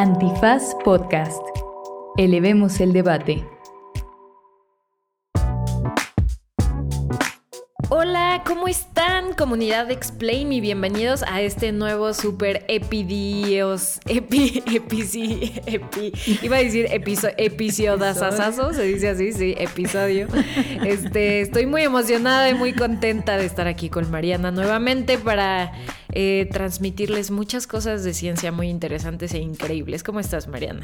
Antifaz Podcast. Elevemos el debate. Hola, ¿cómo están? Comunidad de Explain y bienvenidos a este nuevo super epidios, epi, epi, epi, iba a decir episodio, se dice así, sí, episodio. Este, estoy muy emocionada y muy contenta de estar aquí con Mariana nuevamente para eh, transmitirles muchas cosas de ciencia muy interesantes e increíbles. ¿Cómo estás, Mariana?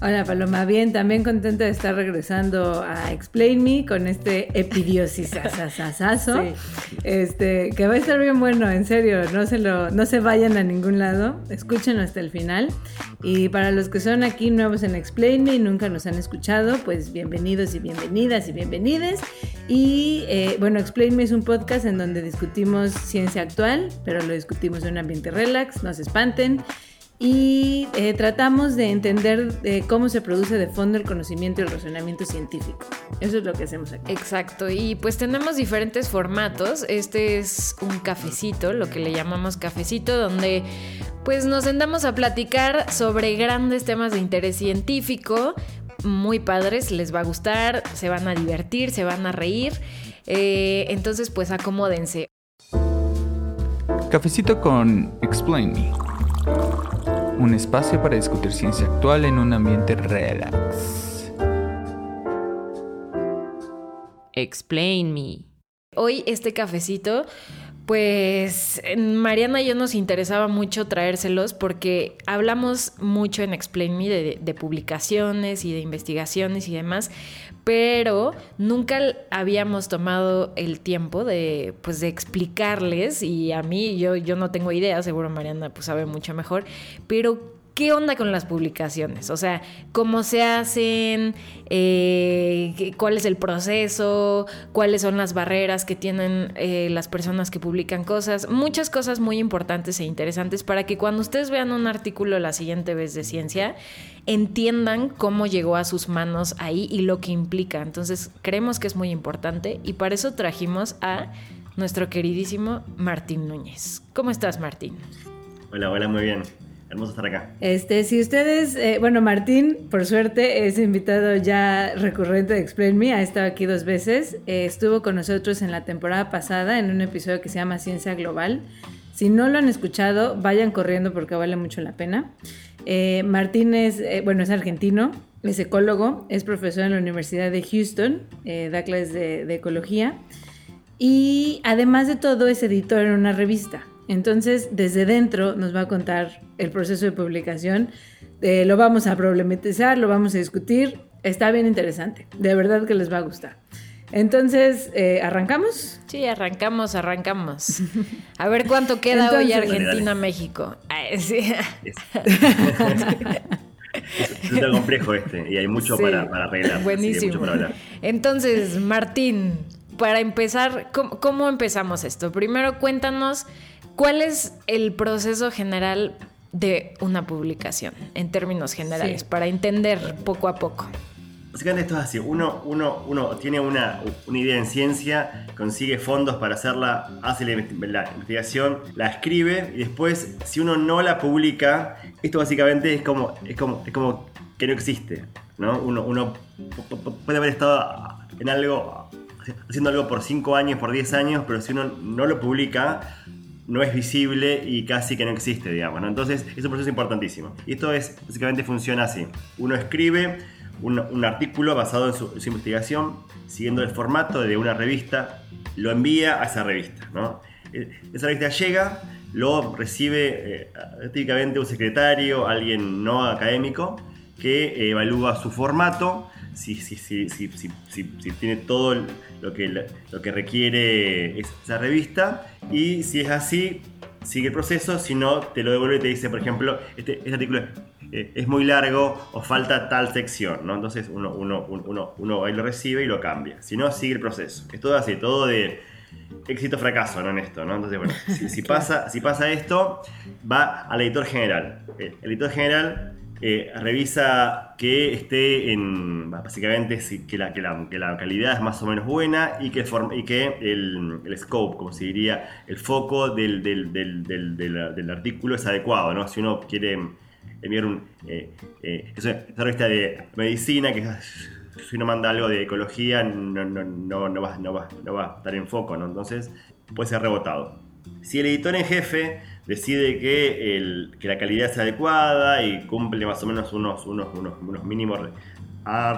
Hola Paloma, bien, también contenta de estar regresando a Explain Me con este epidiosis este, que va a estar bien bueno, en serio, no se, lo, no se vayan a ningún lado, escúchenlo hasta el final. Y para los que son aquí nuevos en Explain Me y nunca nos han escuchado, pues bienvenidos y bienvenidas y bienvenides. Y eh, bueno, Explain Me es un podcast en donde discutimos ciencia actual, pero lo discutimos en un ambiente relax, no se espanten y eh, tratamos de entender eh, cómo se produce de fondo el conocimiento y el razonamiento científico. Eso es lo que hacemos aquí. Exacto, y pues tenemos diferentes formatos. Este es un cafecito, lo que le llamamos cafecito, donde pues nos sentamos a platicar sobre grandes temas de interés científico, muy padres, les va a gustar, se van a divertir, se van a reír. Eh, entonces pues acomódense. Cafecito con Explain Me un espacio para discutir ciencia actual en un ambiente relax. Explain me. Hoy este cafecito, pues Mariana y yo nos interesaba mucho traérselos porque hablamos mucho en Explain Me de, publicaciones y de investigaciones y demás, pero nunca habíamos tomado el tiempo de, pues, de explicarles y a mí yo, yo no tengo idea, seguro Mariana pues sabe mucho mejor, pero ¿Qué onda con las publicaciones? O sea, ¿cómo se hacen? Eh, ¿Cuál es el proceso? ¿Cuáles son las barreras que tienen eh, las personas que publican cosas? Muchas cosas muy importantes e interesantes para que cuando ustedes vean un artículo la siguiente vez de ciencia, entiendan cómo llegó a sus manos ahí y lo que implica. Entonces, creemos que es muy importante y para eso trajimos a nuestro queridísimo Martín Núñez. ¿Cómo estás, Martín? Hola, hola, muy bien. Hermoso estar acá. Este, si ustedes, eh, bueno, Martín, por suerte, es invitado ya recurrente de Explain Me, ha estado aquí dos veces. Eh, estuvo con nosotros en la temporada pasada en un episodio que se llama Ciencia Global. Si no lo han escuchado, vayan corriendo porque vale mucho la pena. Eh, Martín es, bueno, es argentino, es ecólogo, es profesor en la Universidad de Houston, da clases de, de ecología y además de todo es editor en una revista. Entonces, desde dentro nos va a contar el proceso de publicación. Eh, lo vamos a problematizar, lo vamos a discutir. Está bien interesante. De verdad que les va a gustar. Entonces, eh, ¿arrancamos? Sí, arrancamos, arrancamos. A ver cuánto queda hoy Argentina-México. Sí. Es, es, complejo este y hay mucho para, para, arreglar. Buenísimo. Entonces, Martín, para empezar, ¿cómo empezamos esto? Primero cuéntanos ¿Cuál es el proceso general de una publicación en términos generales para entender poco a poco? Básicamente esto es así, uno, uno, uno tiene una, una, idea en ciencia, consigue fondos para hacerla, hace la, investigación, la escribe y después si uno no la publica, esto básicamente es como, es como, es como que no existe. ¿no? Uno, uno puede haber estado en algo, haciendo algo por 5 años, por 10 años, pero si uno no lo publica, no es visible y casi que no existe, digamos. Entonces es un proceso importantísimo. Y esto es, básicamente funciona así. Uno escribe un, artículo basado en su, investigación, siguiendo el formato de una revista, lo envía a esa revista. ¿no? E, esa revista llega, lo recibe eh, típicamente un secretario, alguien no académico, que evalúa su formato, si, si, si, si tiene todo lo que, lo que requiere esa revista y si es así, sigue el proceso, si no, te lo devuelve y te dice, por ejemplo, este, este artículo eh, es muy largo o falta tal sección, ¿no? Entonces uno, uno, uno, uno ahí lo recibe y lo cambia. Si no, sigue el proceso. Es todo así, todo de éxito fracaso ¿no? en esto, ¿no? Entonces, bueno, si, pasa, si pasa esto, va al editor general. El editor general revisa que esté en, básicamente, que la, calidad es más o menos buena y que, el, scope, como se diría, el foco del, artículo es adecuado, ¿no? Si uno quiere enviar un... Eh, eh, una revista de medicina que si uno manda algo de ecología no, no, no, no, va, no va a estar en foco, ¿no? Entonces puede ser rebotado. Si el editor en jefe decide que, el, la calidad es adecuada y cumple más o menos unos, mínimos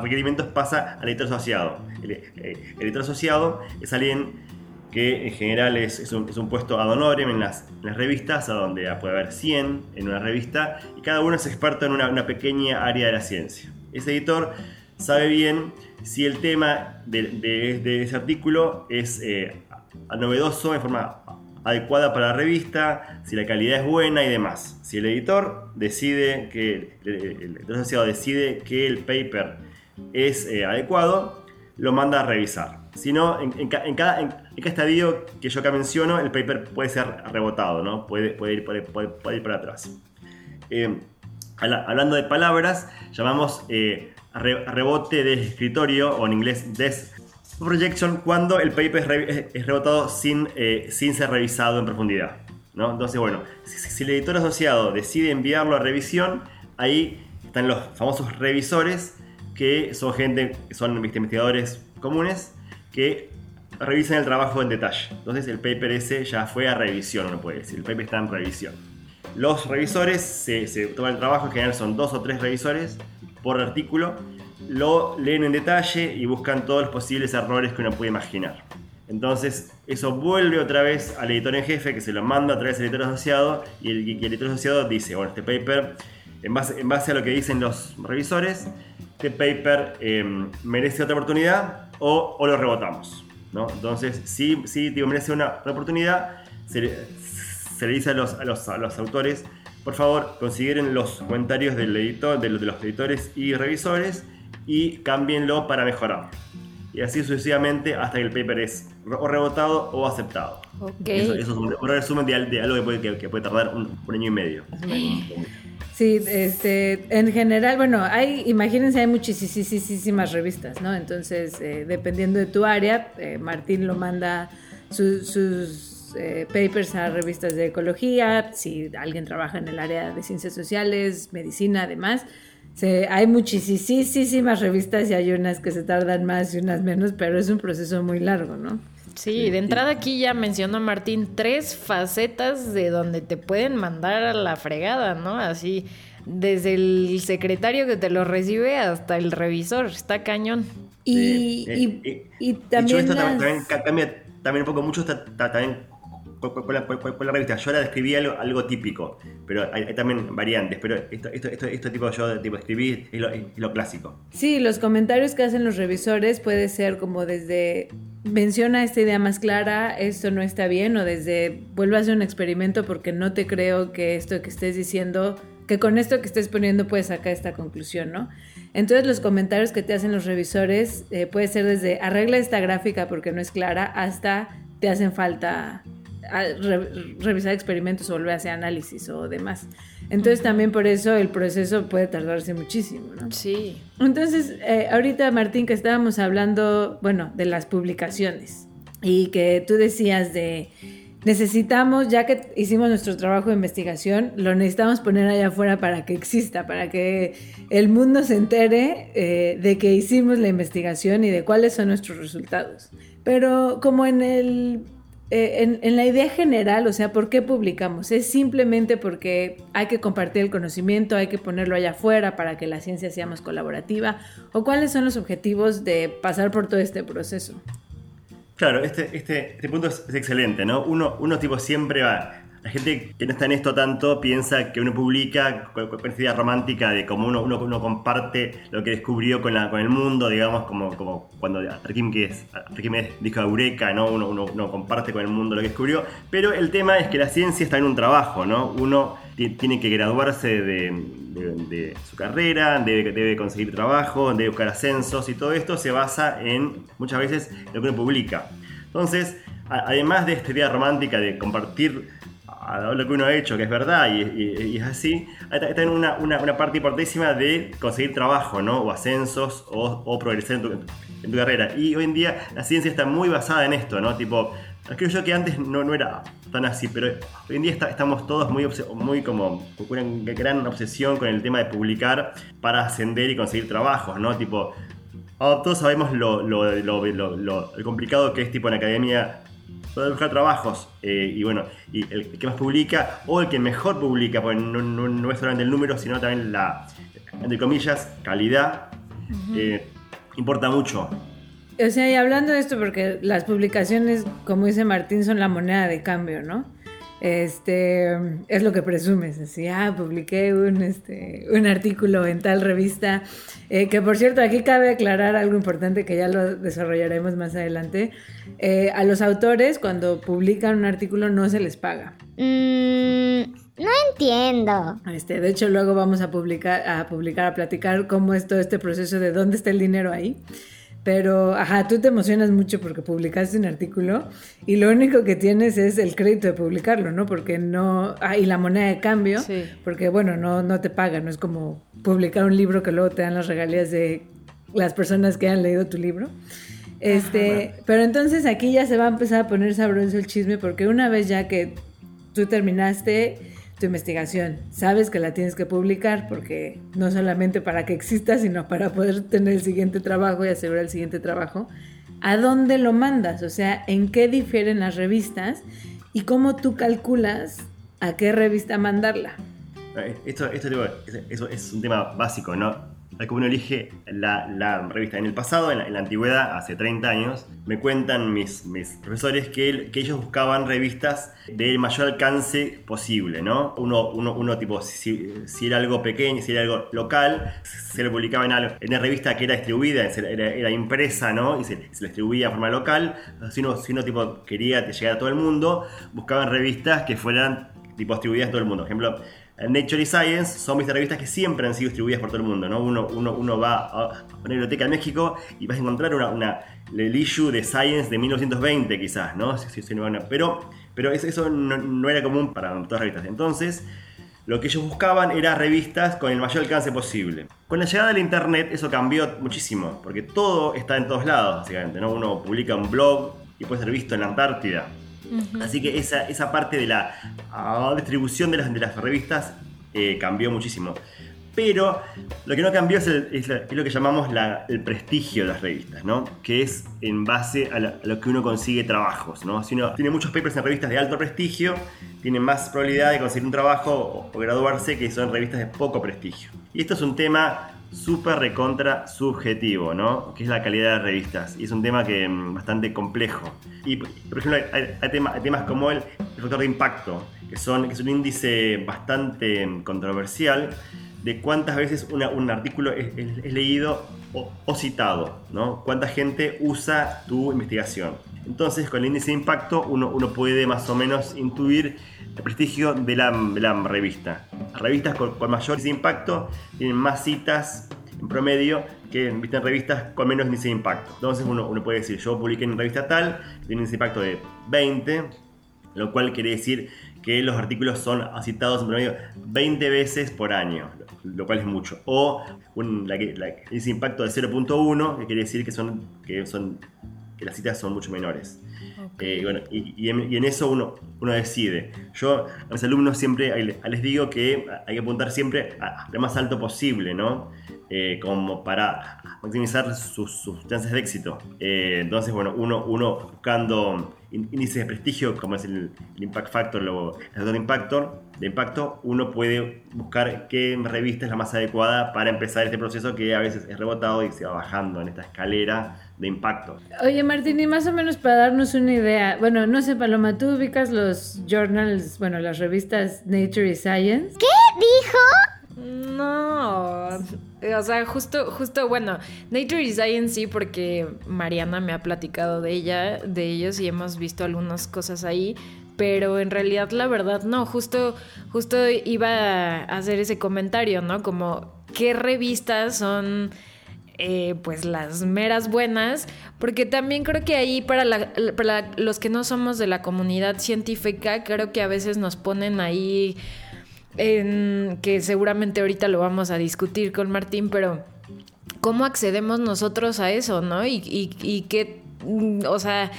requerimientos, pasa al editor asociado. El, eh, editor asociado es alguien que en general es, un, es un, puesto ad honorem en las, revistas, a donde puede haber 100 en una revista, y cada uno es experto en una, pequeña área de la ciencia. Ese editor sabe bien si el tema de ese artículo es eh, novedoso en forma adecuada para la revista, si la calidad es buena y demás. Si el editor decide que el editor asociado decide que el paper es eh, adecuado, lo manda a revisar. Si no, en, en, en, cada, en, cada, estadio que yo acá menciono, el paper puede ser rebotado, ¿no? puede, puede, ir, puede, puede ir para atrás. Eh, hablando de palabras, llamamos eh, rebote de escritorio, o en inglés desk projection, cuando el paper es, re es rebotado sin, eh, sin ser revisado en profundidad. ¿no? Entonces, bueno, si, si, el editor asociado decide enviarlo a revisión, ahí están los famosos revisores, que son gente, son investigadores comunes, que revisan el trabajo en detalle. Entonces el paper ese ya fue a revisión, uno puede decir, el paper está en revisión. Los revisores se, se toman el trabajo, en general son dos o tres revisores por artículo, lo leen en detalle y buscan todos los posibles errores que uno puede imaginar. Entonces, eso vuelve otra vez al editor en jefe que se lo manda a través del editor asociado y el, editor asociado dice, bueno, este paper, en base, en base, a lo que dicen los revisores, este paper eh, merece otra oportunidad o, o lo rebotamos. ¿no? Entonces, si, si digo, merece una, una oportunidad, se, se, le dice a los, a los, a los autores, por favor, consideren los comentarios del editor, de, de los editores y revisores y cámbienlo para mejorar. Y así sucesivamente hasta que el paper es o rebotado o aceptado. Okay. Eso, eso, es un, un resumen de, de algo que puede, que, que puede tardar un, un, año y medio. Sí, este, en general, bueno, hay, imagínense, hay muchísimas revistas, ¿no? Entonces, eh, dependiendo de tu área, eh, Martín lo manda su, sus eh, papers a revistas de ecología, si alguien trabaja en el área de ciencias sociales, medicina, además. Se, hay muchísimas revistas y hay unas que se tardan más y unas menos, pero es un proceso muy largo, ¿no? Sí, de entrada aquí ya mencionó Martín tres facetas de donde te pueden mandar a la fregada, ¿no? Así, desde el secretario que te lo recibe hasta el revisor, está cañón. Y, y, eh, y, y también, esto las... también cambia también un poco mucho, está también con la, la, revista. Yo ahora describí algo, algo típico, pero hay, hay, también variantes. Pero esto, esto, esto, esto tipo yo tipo escribí es lo, es lo, clásico. Sí, los comentarios que hacen los revisores puede ser como desde menciona esta idea más clara, esto no está bien, o desde vuelvo a hacer un experimento porque no te creo que esto que estés diciendo, que con esto que estés poniendo puedes sacar esta conclusión, ¿no? Entonces los comentarios que te hacen los revisores eh, puede ser desde arregla esta gráfica porque no es clara hasta te hacen falta re, revisar experimentos o volver a hacer análisis o demás. Entonces también por eso el proceso puede tardarse muchísimo, ¿no? Sí. Entonces, eh, ahorita Martín, que estábamos hablando, bueno, de las publicaciones y que tú decías de necesitamos, ya que hicimos nuestro trabajo de investigación, lo necesitamos poner allá afuera para que exista, para que el mundo se entere eh, de que hicimos la investigación y de cuáles son nuestros resultados. Pero como en el eh, en, la idea general, o sea, ¿por qué publicamos? Es simplemente porque hay que compartir el conocimiento, hay que ponerlo allá afuera para que la ciencia sea más colaborativa, o cuáles son los objetivos de pasar por todo este proceso. Claro, este, este, este punto es, es, excelente, ¿no? Uno, uno tipo siempre va, la gente que no está en esto tanto piensa que uno publica con, esta idea romántica de cómo uno, uno, uno, comparte lo que descubrió con, la, con el mundo, digamos, como, como cuando Arquímedes, Arquímedes dijo Eureka, ¿no? Uno, uno, uno, comparte con el mundo lo que descubrió. Pero el tema es que la ciencia está en un trabajo, ¿no? Uno tiene que graduarse de, de, de su carrera, debe, debe, conseguir trabajo, debe buscar ascensos y todo esto se basa en, muchas veces, lo que uno publica. Entonces, además de esta idea romántica de compartir a lo que uno ha hecho, que es verdad y, y, y es así, está en una, una, una, parte importantísima de conseguir trabajo, ¿no? O ascensos o, o progresar en tu, en tu, carrera. Y hoy en día la ciencia está muy basada en esto, ¿no? Tipo, Creo yo que antes no, no era tan así, pero hoy en día estamos todos muy, muy como una gran obsesión con el tema de publicar para ascender y conseguir trabajos, ¿no? Tipo, oh, todos sabemos lo, lo, lo, complicado que es tipo en academia poder buscar trabajos eh, y bueno, y el que más publica o el que mejor publica, porque no, no, es solamente el número, sino también la, entre comillas, calidad, eh, importa mucho. O sea, y hablando de esto, porque las publicaciones, como dice Martín, son la moneda de cambio, ¿no? Este es lo que presumes, así, ah, publiqué un, este, un artículo en tal revista, eh, que por cierto, aquí cabe aclarar algo importante que ya lo desarrollaremos más adelante. Eh, a los autores, cuando publican un artículo, no se les paga. Mm, no entiendo. Este, de hecho, luego vamos a publicar, a publicar, a platicar cómo es todo este proceso de dónde está el dinero ahí. Pero, ajá, tú te emocionas mucho porque publicaste un artículo y lo único que tienes es el crédito de publicarlo, ¿no? Porque no, ah, y la moneda de cambio, porque bueno, no, no te pagan, no es como publicar un libro que luego te dan las regalías de las personas que han leído tu libro. Este, pero entonces aquí ya se va a empezar a poner sabroso el chisme porque una vez ya que tú terminaste tu investigación. Sabes que la tienes que publicar porque no solamente para que exista, sino para poder tener el siguiente trabajo y asegurar el siguiente trabajo. ¿A dónde lo mandas? O sea, ¿en qué difieren las revistas? ¿Y cómo tú calculas a qué revista mandarla? Eh, esto, esto, es un tema básico, ¿no? Como uno elige la, revista. En el pasado, en la, antigüedad, hace 30 años, me cuentan mis, mis profesores que, que, ellos buscaban revistas del mayor alcance posible, ¿no? Uno, uno, uno tipo, si, era algo pequeño, si era algo local, se lo publicaba en, algo, en una revista que era distribuida, era, impresa, ¿no? Y se, se, distribuía de forma local. Si uno, si uno tipo, quería llegar a todo el mundo, buscaban revistas que fueran tipo, distribuidas a todo el mundo. Por ejemplo, Nature y Science son mis revistas que siempre han sido distribuidas por todo el mundo. ¿no? Uno, uno, uno va a una biblioteca en México y vas a encontrar una, una el issue de Science de 1920 quizás, ¿no? pero, pero eso, no, era común para todas las revistas. Entonces, lo que ellos buscaban era revistas con el mayor alcance posible. Con la llegada del internet eso cambió muchísimo, porque todo está en todos lados, básicamente. ¿no? Uno publica un blog y puede ser visto en la Antártida Así que esa, esa parte de la ah, distribución de las, de las revistas eh, cambió muchísimo. Pero lo que no cambió es, lo que llamamos el prestigio de las revistas, ¿no? Que es en base a, lo que uno consigue trabajos, ¿no? Si uno tiene muchos papers en revistas de alto prestigio, tiene más probabilidad de conseguir un trabajo o graduarse que son revistas de poco prestigio. Y esto es un tema súper recontra subjetivo, ¿no? Que es la calidad de las revistas. Y es un tema que mm, bastante complejo. Y, por ejemplo, hay, temas como el, factor de impacto, que, son, que es un índice bastante mm, controversial de cuántas veces un artículo es, leído o, citado, ¿no? Cuánta gente usa tu investigación. Entonces, con el índice de impacto, uno, uno puede más o menos intuir el prestigio de la, revista. Revistas con, mayor impacto tienen más citas en promedio que en revistas con menos índice de impacto. Entonces uno, puede decir, yo publiqué en una revista tal, tiene un impacto de 20, lo cual quiere decir que los artículos son citados en promedio 20 veces por año, lo cual es mucho. O un índice de impacto de 0.1, que quiere decir que, son, que, son, las citas son mucho menores. Eh, bueno, y, en, eso uno, uno decide. Yo a mis alumnos siempre les digo que hay que apuntar siempre a lo más alto posible, ¿no? Eh, como para maximizar sus, chances de éxito. Eh, entonces, bueno, uno, uno buscando índices de prestigio, como es el, Impact Factor o el de impacto, de impacto, uno puede buscar qué revista es la más adecuada para empezar este proceso que a veces es rebotado y se va bajando en esta escalera de impacto. Oye, Martín, y más o menos para darnos una idea, bueno, no sé, Paloma, ¿tú ubicas los journals, bueno, las revistas Nature y Science? ¿Qué dijo? No, o sea, justo, justo, bueno, Nature y Science sí, porque Mariana me ha platicado de ella, de ellos y hemos visto algunas cosas ahí, pero en realidad la verdad no, justo, justo iba a hacer ese comentario, ¿no? Como qué revistas son eh, pues las meras buenas, porque también creo que ahí para, para los que no somos de la comunidad científica, creo que a veces nos ponen ahí que seguramente ahorita lo vamos a discutir con Martín, pero ¿cómo accedemos nosotros a eso, no? Y, y, y qué, o sea,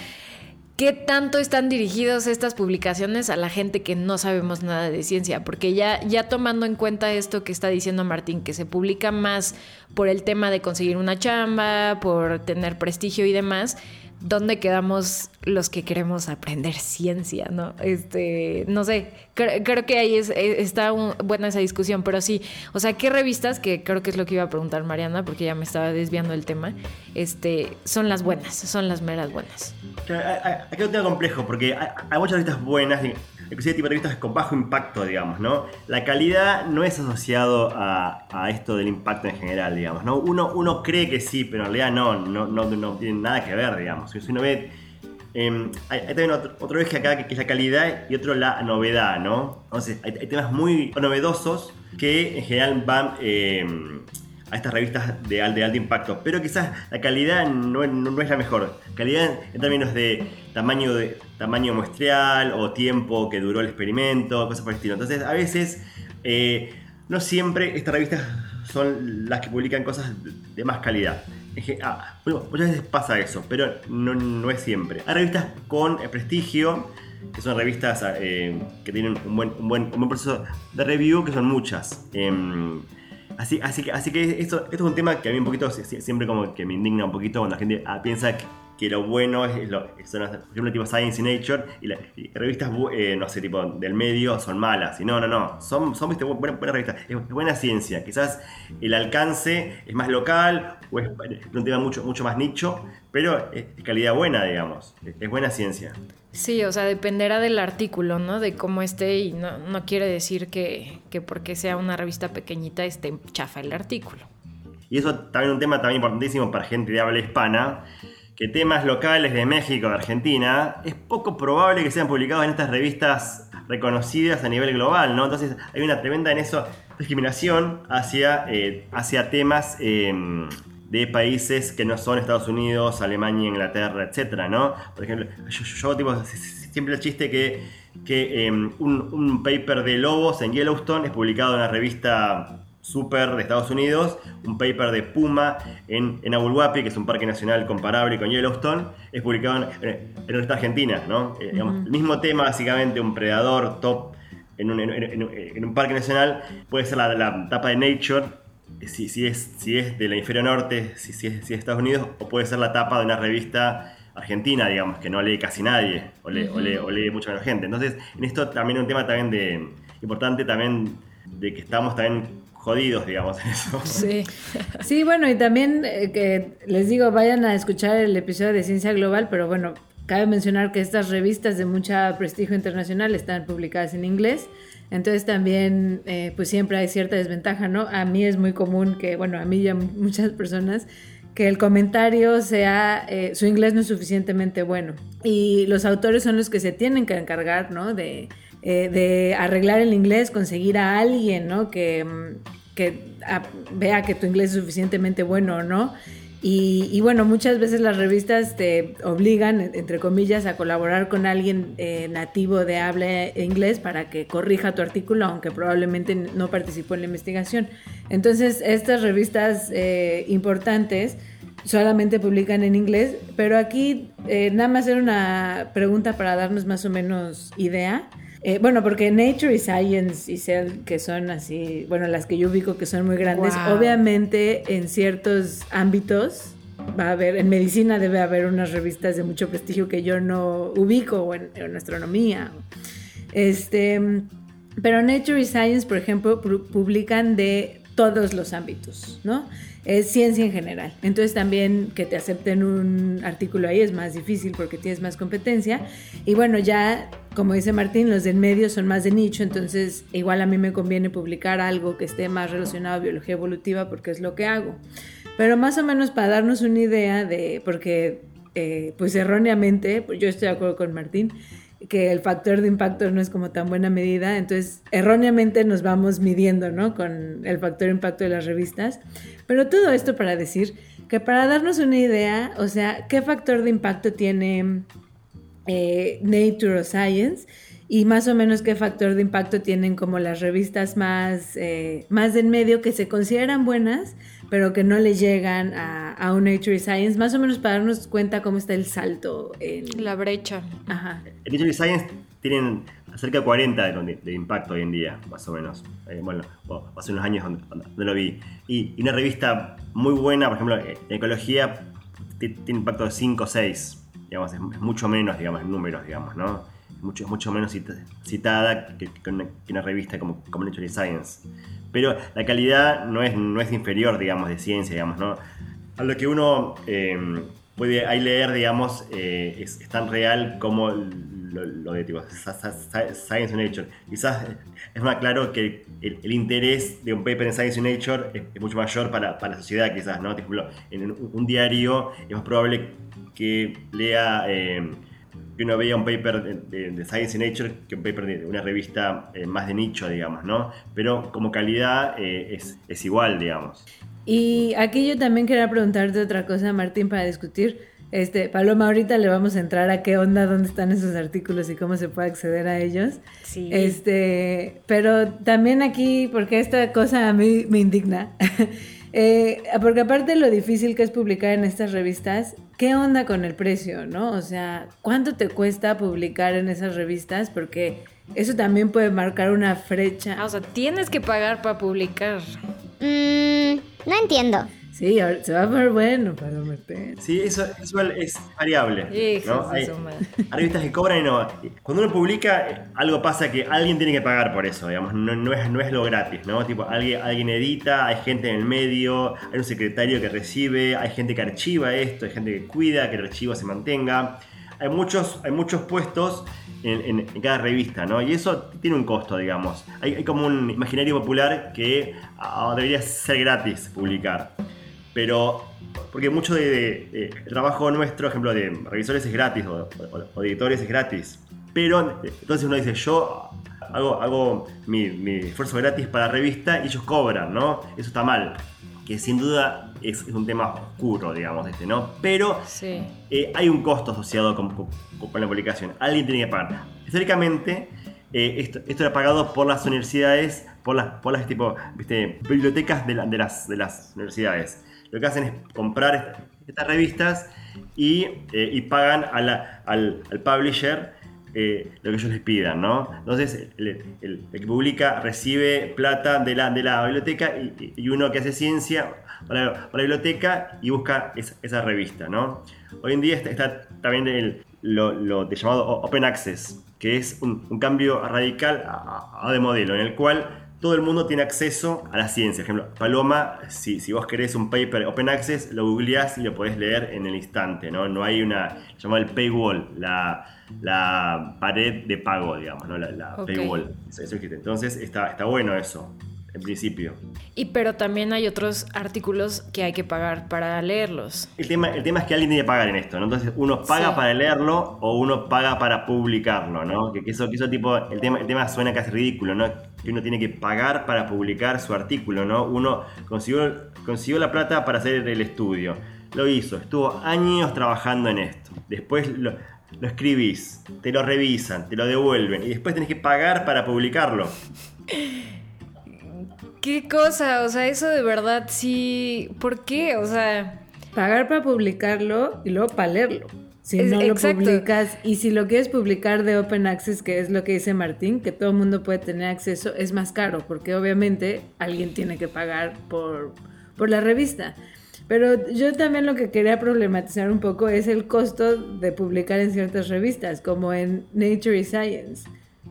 ¿Qué tanto están dirigidos estas publicaciones a la gente que no sabemos nada de ciencia? Porque ya, ya tomando en cuenta esto que está diciendo Martín, que se publica más por el tema de conseguir una chamba, por tener prestigio y demás, ¿dónde quedamos los que queremos aprender ciencia, no? Este, no sé, creo, que ahí es, eh, está buena esa discusión, pero sí, o sea, ¿qué revistas, que creo que es lo que iba a preguntar Mariana, porque ya me estaba desviando del tema, este, son las buenas, son las meras buenas? Aquí hay tema complejo, porque hay, muchas revistas buenas, inclusive tipo de revistas con bajo impacto, digamos, ¿no? La calidad no es asociado a, esto del impacto en general, digamos, ¿no? Uno, uno cree que sí, pero en realidad no, no, no, no tiene nada que ver, digamos. Si uno ve eh, hay, también otro, otro, eje acá que, es la calidad y otro la novedad, ¿no? Entonces, hay, temas muy novedosos que en general van em, a estas revistas de, alto impacto, pero quizás la calidad no, no, es la mejor. Calidad en términos de tamaño, de tamaño muestreal o tiempo que duró el experimento, cosas por el estilo. Entonces, a veces, eh, no siempre estas revistas son las que publican cosas de más calidad. Ah, bueno, muchas veces pasa eso, pero no, es siempre. Hay revistas con eh, prestigio, que son revistas eh, que tienen un buen, un, buen, proceso de review, que son muchas. Em, así, así que, así que esto, esto es un tema que a mí un poquito siempre como que me indigna un poquito cuando la gente ah, piensa que que lo bueno es, lo, son, por ejemplo, tipo Science y Nature, y, las revistas, eh, no sé, tipo del medio son malas. Y no, no, no, son, son buenas, revistas, es, buena ciencia. Quizás el alcance es más local o es un tema mucho, mucho más nicho, pero es, calidad buena, digamos, es, buena ciencia. Sí, o sea, dependerá del artículo, ¿no? De cómo esté y no, no quiere decir que, que porque sea una revista pequeñita esté chafa el artículo. Y eso también un tema también importantísimo para gente de habla hispana, que temas locales de México, de Argentina, es poco probable que sean publicados en estas revistas reconocidas a nivel global, ¿no? Entonces hay una tremenda en eso discriminación hacia, eh, hacia temas em, de países que no son Estados Unidos, Alemania, Inglaterra, etcétera, ¿no? Por ejemplo, yo, tipo, siempre el chiste que, que em, un, un paper de lobos en Yellowstone es publicado en una revista super de Estados Unidos, un paper de Puma en, en Abulhuapi, que es un parque nacional comparable con Yellowstone, es publicado en, en nuestra Argentina, ¿no? Eh, el mismo tema, básicamente, un predador top en un, en un parque nacional, puede ser la, la tapa de Nature, si, si, es, si es del hemisferio norte, si, si, es, si es Estados Unidos, o puede ser la tapa de una revista argentina, digamos, que no lee casi nadie, o lee, o lee, o lee mucha menos gente. Entonces, en esto también un tema también de importante también de que estamos también jodidos, digamos, en eso. Sí. sí, bueno, y también eh, que les digo, vayan a escuchar el episodio de Ciencia Global, pero bueno, cabe mencionar que estas revistas de mucha prestigio internacional están publicadas en inglés. Entonces también, eh, pues siempre hay cierta desventaja, ¿no? A mí es muy común que, bueno, a mí y a muchas personas, que el comentario sea, eh, su inglés no es suficientemente bueno. Y los autores son los que se tienen que encargar, ¿no? De, de arreglar el inglés, conseguir a alguien, ¿no? Que, mm, que vea que tu inglés es suficientemente bueno o no. Y, bueno, muchas veces las revistas te obligan, entre comillas, a colaborar con alguien eh, nativo de habla inglés para que corrija tu artículo, aunque probablemente no participó en la investigación. Entonces, estas revistas eh, importantes solamente publican en inglés, pero aquí eh, nada más era una pregunta para darnos más o menos idea. Eh, bueno, porque Nature y Science y Cell, que son así, bueno, las que yo ubico que son muy grandes, obviamente en ciertos ámbitos va a haber, en medicina debe haber unas revistas de mucho prestigio que yo no ubico, o en, en astronomía. Este, pero Nature y Science, por ejemplo, publican de todos los ámbitos, ¿no? es ciencia en general. Entonces también que te acepten un artículo ahí es más difícil porque tienes más competencia. Y bueno, ya como dice Martín, los del medio son más de nicho, entonces igual a mí me conviene publicar algo que esté más relacionado a biología evolutiva porque es lo que hago. Pero más o menos para darnos una idea de, porque eh, pues erróneamente, yo estoy de acuerdo con Martín, que el factor de impacto no es como tan buena medida, entonces erróneamente nos vamos midiendo, ¿no? Con el factor de impacto de las revistas. Pero todo esto para decir que para darnos una idea, o sea, qué factor de impacto tiene eh, Nature o Science y más o menos qué factor de impacto tienen como las revistas más, eh, más del medio que se consideran buenas, pero que no le llegan a, a un Nature Science, más o menos para darnos cuenta cómo está el salto en La brecha. Ajá. Nature Science tienen cerca de 40 de, de impacto hoy en día, más o menos. Eh, bueno, hace unos años donde, donde lo vi. Y, y una revista muy buena, por ejemplo, en ecología, ti- tiene impacto de 5 o 6. Digamos, es, mucho menos, digamos, en números, digamos, ¿no? Es mucho, mucho menos cita- citada que, que una, que una revista como, como Nature Science. Pero la calidad no es, no es inferior, digamos, de ciencia, digamos, ¿no? A lo que uno eh, puede ahí leer, digamos, eh, es, es tan real como lo, lo de tipo, Science and Nature. Quizás es más claro que el, el interés de un paper en Science and Nature es, es mucho mayor para, para la sociedad, quizás, ¿no? Por ejemplo, en un, un diario es más probable que lea... eh, que uno vea un paper de, de- de Science and Nature que un paper de una revista eh, más de nicho, digamos, ¿no? Pero como calidad eh, es, es igual, digamos. Y aquí yo también quería preguntarte otra cosa, Martín, para discutir. Este, Paloma, ahorita le vamos a entrar a qué onda, dónde están esos artículos y cómo se puede acceder a ellos. Sí. Este, pero también aquí, porque esta cosa a mí me indigna. Eh, porque aparte de lo difícil que es publicar en estas revistas, ¿qué onda con el precio, no? O sea, ¿cuánto te cuesta publicar en esas revistas? Porque eso también puede marcar una Ah, fecha. o sea, tienes que pagar para publicar. Mmm, no entiendo. Sí, se va a ver bueno, Paloma, espera. Sí, eso, eso es variable. Hijos ¿no? Hay, revistas que cobran y no. Cuando uno publica, algo pasa que alguien tiene que pagar por eso, digamos. No, no es, no es lo gratis, ¿no? Tipo, alguien, alguien edita, hay gente en el medio, hay un secretario que recibe, hay gente que archiva esto, hay gente que cuida que el archivo se mantenga. Hay muchos, hay muchos puestos en, en- en cada revista, ¿no? Y eso tiene un costo, digamos. Hay, hay como un imaginario popular que ah, debería ser gratis publicar. Pero, porque mucho de, de- de- el trabajo nuestro, ejemplo, de revisores es gratis o, o- o de editores es gratis. Pero entonces uno dice, yo hago, hago mi, mi esfuerzo gratis para la revista y ellos cobran, ¿no? Eso está mal. Que sin duda es, es un tema oscuro, digamos, este, ¿no? Pero Sí. eh, hay un costo asociado con, con- con la publicación. Alguien tiene que pagar. Históricamente, eh, esto, esto era pagado por las universidades, por las, por las tipo, ¿viste? bibliotecas de, la- de las, de las universidades. Lo que hacen es comprar est- estas revistas y, eh, y pagan a la- al, al publisher eh, lo que ellos les pidan, ¿no? Entonces, el, el- el que publica recibe plata de la, de la biblioteca y, y uno que hace ciencia la- para la biblioteca y busca esa, esa revista, ¿no? Hoy en día está, está también el, lo, lo de llamado Open Access, que es un, un cambio radical a, a- de modelo, en el cual todo el mundo tiene acceso a la ciencia. Por ejemplo, Paloma, si, si vos querés un paper Open Access, lo googleás y lo podés leer en el instante, ¿no? No hay una, llamada el paywall, la, la pared de pago, digamos, ¿no? La, paywall. Eso, eso existe. Entonces está, está bueno eso, en principio. Y pero también hay otros artículos que hay que pagar para leerlos. El tema, el tema es que alguien tiene que pagar en esto, ¿no? Entonces uno paga Sí. para leerlo o uno paga para publicarlo, ¿no? Que, que eso, que eso tipo, el tema, el tema suena casi ridículo, ¿no? Que uno tiene que pagar para publicar su artículo, ¿no? Uno consiguió, consiguió la plata para hacer el estudio. Lo hizo, estuvo años trabajando en esto. Después lo, lo escribís, te lo revisan, te lo devuelven y después tenés que pagar para publicarlo. ¿Qué cosa? O sea, eso de verdad sí. ¿Por qué? O sea. Pagar para publicarlo y luego para leerlo. Si Es- no lo exacto. publicas y si lo quieres publicar de Open Access, que es lo que dice Martín, que todo el mundo puede tener acceso, es más caro porque obviamente alguien tiene que pagar por, por la revista. Pero yo también lo que quería problematizar un poco es el costo de publicar en ciertas revistas, como en Nature y Science.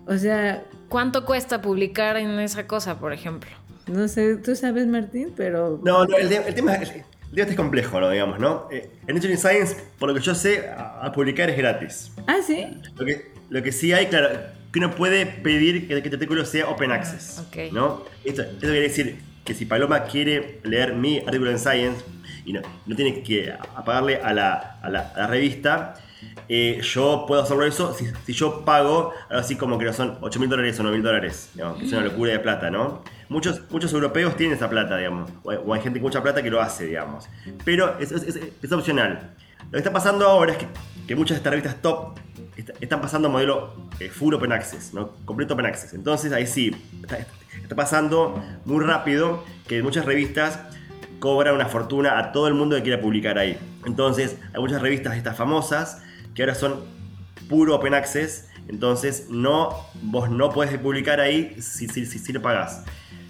O sea, ¿Cuánto cuesta publicar en esa cosa, por ejemplo? No sé, tú sabes Martín, pero... No, no, el, el tema, el, el es complejo, ¿no? Digamos, ¿no? Eh, en Nature and Science, por lo que yo sé, a, a publicar es gratis. Ah, sí. Lo que, lo que sí hay, claro, que uno puede pedir que, que tu artículo sea open access. ok. ¿no? Esto, esto quiere decir que si Paloma quiere leer mi artículo en Science y no, no tiene que a- pagarle a la, a la- a la revista, eh, yo puedo hacerlo eso si, si yo pago algo así como que no son 8 mil dólares o 9 mil dólares, digamos, que es una locura de plata, ¿no? Muchos, muchos europeos tienen esa plata, digamos, o hay, gente con mucha plata que lo hace, digamos. Pero es, es- opcional. Lo que está pasando ahora es que, que muchas de estas revistas top est- están pasando a modelo eh, full open access, ¿no? Completo open access. Entonces ahí sí, está, está pasando muy rápido que muchas revistas cobra una fortuna a todo el mundo que quiera publicar ahí. Entonces, hay muchas revistas estas famosas que ahora son puro open access, entonces no, vos no podés publicar ahí si, si, si, lo pagás.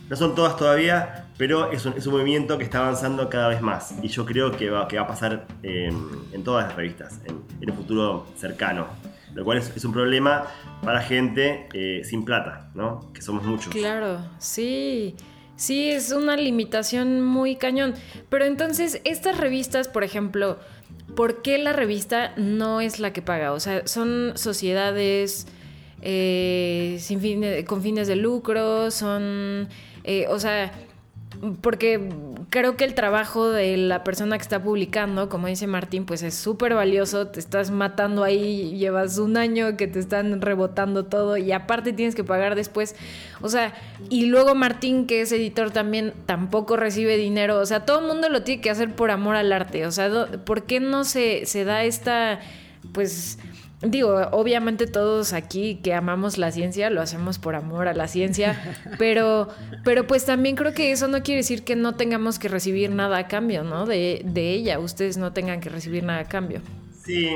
No son todas todavía, pero es un, es un, movimiento que está avanzando cada vez más. Y yo creo que va, que va a pasar en, en todas las revistas, en, en, un futuro cercano. Lo cual es, es un problema para gente eh, sin plata, ¿no? Que somos muchos. Claro, sí. Sí, es una limitación muy cañón. Pero entonces, estas revistas, por ejemplo, ¿por qué la revista no es la que paga? O sea, son sociedades eh, sin fin con fines de lucro, son... Eh, o sea, porque creo que el trabajo de la persona que está publicando, como dice Martín, pues es súper valioso, te estás matando ahí, llevas un año que te están rebotando todo y aparte tienes que pagar después, o sea, y luego Martín, que es editor también, tampoco recibe dinero, o sea, todo el mundo lo tiene que hacer por amor al arte, o sea, ¿por qué no se, se da esta, pues Digo, obviamente todos aquí que amamos la ciencia lo hacemos por amor a la ciencia, pero, pero pues también creo que eso no quiere decir que no tengamos que recibir nada a cambio, ¿no? De, de ella, ustedes no tengan que recibir nada a cambio. Sí,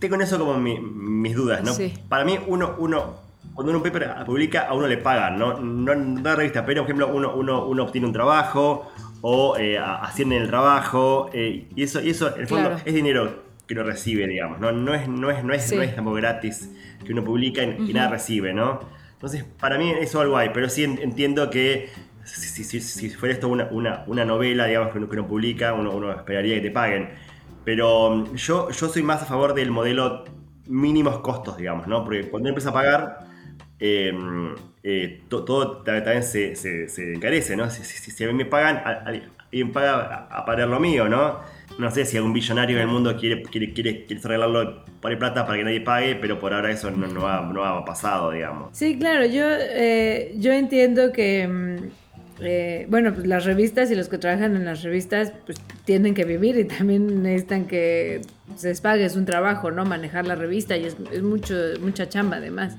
tengo en eso como mi, mis dudas, ¿no? Sí. Para mí uno, uno, cuando uno un paper publica a uno le pagan, ¿no? No en la revista, pero por ejemplo uno, uno, uno obtiene un trabajo o eh, asciende en el trabajo eh, y eso, y eso en el fondo claro. es dinero que uno recibe, digamos, ¿no? No es, no es, no es, sí. no es como gratis que uno publica y, uh -huh. nada recibe, ¿no? Entonces, para mí eso algo hay, pero sí entiendo que si, si, si fuera esto una, una, una, novela, digamos, que uno, que uno publica, uno, uno, esperaría que te paguen. Pero um, yo, yo soy más a favor del modelo mínimos costos, digamos, ¿no? Porque cuando uno empieza a pagar, eh, eh, to, todo también se, se, se, encarece, ¿no? Si, si, si, a mí me pagan, alguien paga a, a pagar lo mío, ¿no? No sé si algún billonario del mundo quiere, quiere, quiere, quiere arreglarlo por plata para que nadie pague, pero por ahora eso no, no, ha, no ha pasado, digamos. Sí, claro, yo, eh, yo entiendo que, mm, eh, bueno, pues las revistas y los que trabajan en las revistas pues tienen que vivir y también necesitan que se les pague, es un trabajo, ¿no? Manejar la revista y es, es mucho, mucha chamba además.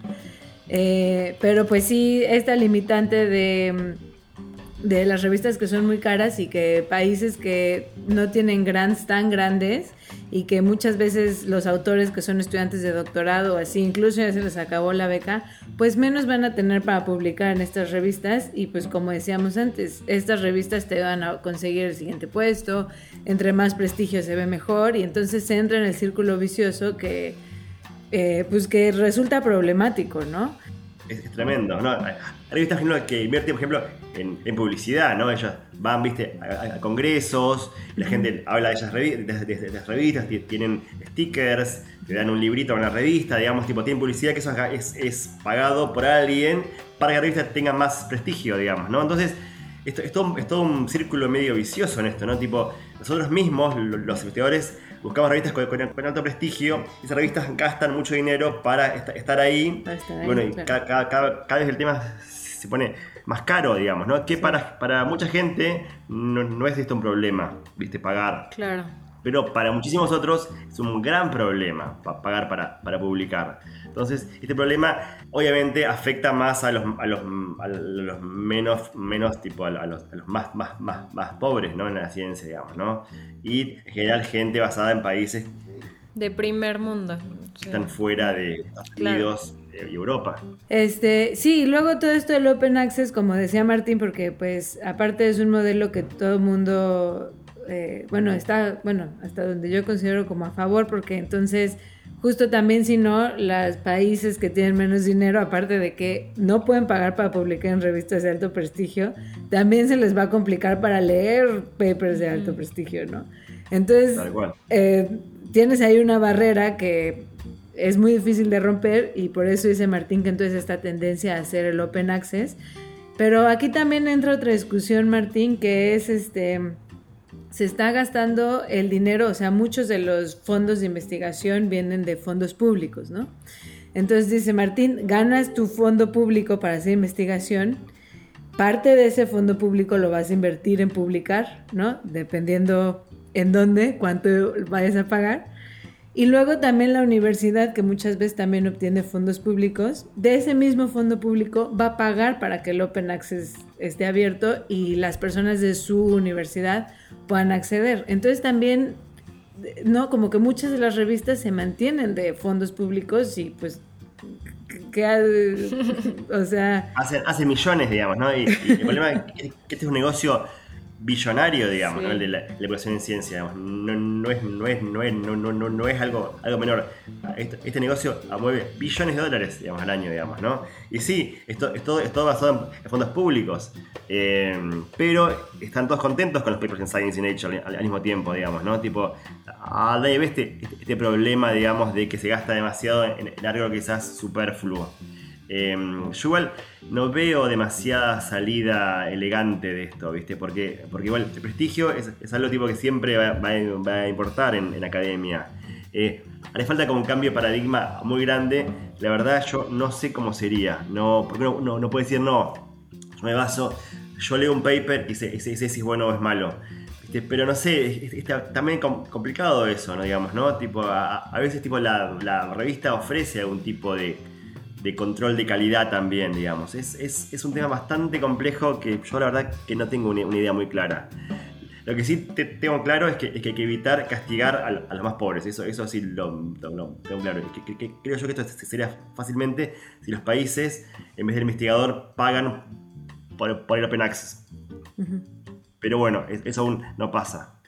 Eh, pero pues sí, esta limitante de mm, de las revistas que son muy caras y que países que no tienen grants tan grandes y que muchas veces los autores que son estudiantes de doctorado o así, incluso ya se les acabó la beca, pues menos van a tener para publicar en estas revistas y pues como decíamos antes, estas revistas te van a conseguir el siguiente puesto, entre más prestigio se ve mejor y entonces se entra en el círculo vicioso que eh, pues que resulta problemático, ¿no? Es, tremendo, ¿no? Hay revistas que invierten, por ejemplo, en, en, publicidad, ¿no? Ellos van, viste, a, a congresos, la gente habla de esas revistas, de, de, de revistas, tienen stickers, te dan un librito con la revista, digamos, tipo, tienen publicidad que eso es, es, pagado por alguien para que la revista tenga más prestigio, digamos, ¿no? Entonces, esto, es, todo, es todo un círculo medio vicioso en esto, ¿no? Tipo, nosotros mismos, los investigadores, buscamos revistas con, con, con, alto prestigio, y esas revistas gastan mucho dinero para estar ahí. Para estar ahí bueno, y cada, vez el tema se pone más caro, digamos, ¿no? Que para, para mucha gente no, no, es esto un problema, ¿viste? Pagar. Claro. Pero para muchísimos otros es un gran problema pagar para, para publicar. Entonces, este problema obviamente afecta más a los, a los, a los menos, menos tipo, a los, a los más, más, más, más pobres, ¿no? En la ciencia, digamos, ¿no? Y en general gente basada en países de primer mundo. Que están fuera de Estados Unidos, claro y Europa. Este, sí, luego todo esto del Open Access, como decía Martín, porque pues aparte es un modelo que todo el mundo, eh, bueno, está, bueno, hasta donde yo considero como a favor, porque entonces justo también si no, los países que tienen menos dinero, aparte de que no pueden pagar para publicar en revistas de alto prestigio, también se les va a complicar para leer papers de alto prestigio, ¿no? Entonces, eh, tienes ahí una barrera que es muy difícil de romper y por eso dice Martín que entonces esta tendencia a hacer el open access. Pero aquí también entra otra discusión, Martín, que es este se está gastando el dinero, o sea, muchos de los fondos de investigación vienen de fondos públicos, ¿no? Entonces dice Martín, ganas tu fondo público para hacer investigación, parte de ese fondo público lo vas a invertir en publicar, ¿no? Dependiendo en dónde, cuánto vayas a pagar Y luego también la universidad, que muchas veces también obtiene fondos públicos, de ese mismo fondo público va a pagar para que el Open Access esté abierto y las personas de su universidad puedan acceder. Entonces también, ¿no? Como que muchas de las revistas se mantienen de fondos públicos y pues que o sea hace, millones digamos no y, el problema es que este es un negocio billonario, digamos, ¿no? el de la, educación en ciencia. No, no, es, no, es, no, es, no, no, no es algo, algo menor. Este, este, negocio mueve billones de dólares digamos, al año, digamos, ¿no? Y sí, esto, es, todo, es todo basado en fondos públicos, eh, pero están todos contentos con los papers en Science y Nature al, mismo tiempo, digamos, ¿no? Tipo, a ve este, este, este, problema, digamos, de que se gasta demasiado en, en algo quizás superfluo. Eh, yo igual no veo demasiada salida elegante de esto, ¿viste? Porque, porque igual el prestigio es, algo tipo que siempre va, a importar en, academia. Eh, hace falta como un cambio de paradigma muy grande. La verdad, yo no sé cómo sería. No, porque no, no, puedo decir no. Yo me baso, yo leo un paper y sé, si es bueno o es malo. Pero no sé, está también complicado eso, ¿no? Digamos, ¿no? Tipo, a, veces tipo la revista ofrece algún tipo de de control de calidad también, digamos. Es, un tema bastante complejo que yo la verdad que no tengo una, idea muy clara. Lo que sí tengo claro es que, hay que evitar castigar a, los más pobres. Eso, eso sí lo, tengo claro. creo yo que esto sería fácilmente si los países, en vez del investigador, pagan por, por el Open Access. Pero bueno, eso aún no pasa.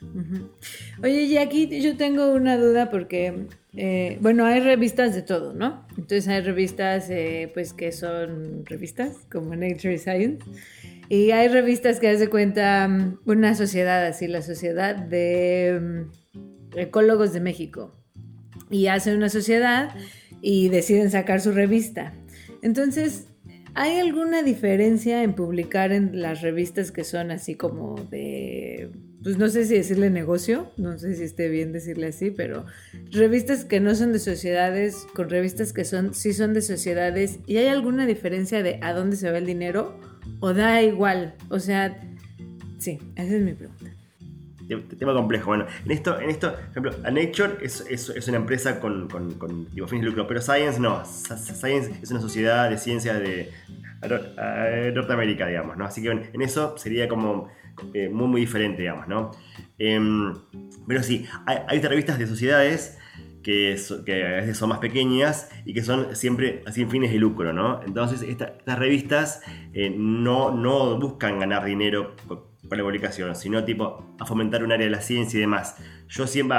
Oye, y aquí yo tengo una duda porque, eh, bueno, hay revistas de todo, ¿no? Entonces hay revistas, eh, pues, que son revistas, como Nature Science. Y hay revistas que hace cuenta una sociedad, así, la Sociedad de mm, Ecólogos de México. Y hacen una sociedad y deciden sacar su revista. Entonces, ¿Hay alguna diferencia en publicar en las revistas que son así como de, pues no sé si decirle negocio, no sé si esté bien decirle así, pero revistas que no son de sociedades con revistas que son, sí son de sociedades, ¿y hay alguna diferencia de a dónde se va el dinero? ¿O da igual? O sea, sí, esa es mi pregunta tema complejo. Bueno, en esto, en esto, por ejemplo, a Nature es, es, una empresa con, con, con fines de lucro, pero Science no. Science es una sociedad de ciencias de Norteamérica, digamos, ¿no? Así que en eso sería como eh, muy, muy diferente, digamos, ¿no? Em, pero sí, hay, hay revistas de sociedades que, que, a veces son más pequeñas y que son siempre sin fines de lucro, ¿no? Entonces estas revistas eh, no, no buscan ganar dinero por la publicación, sino tipo a fomentar un área de la ciencia y demás. Yo siempre,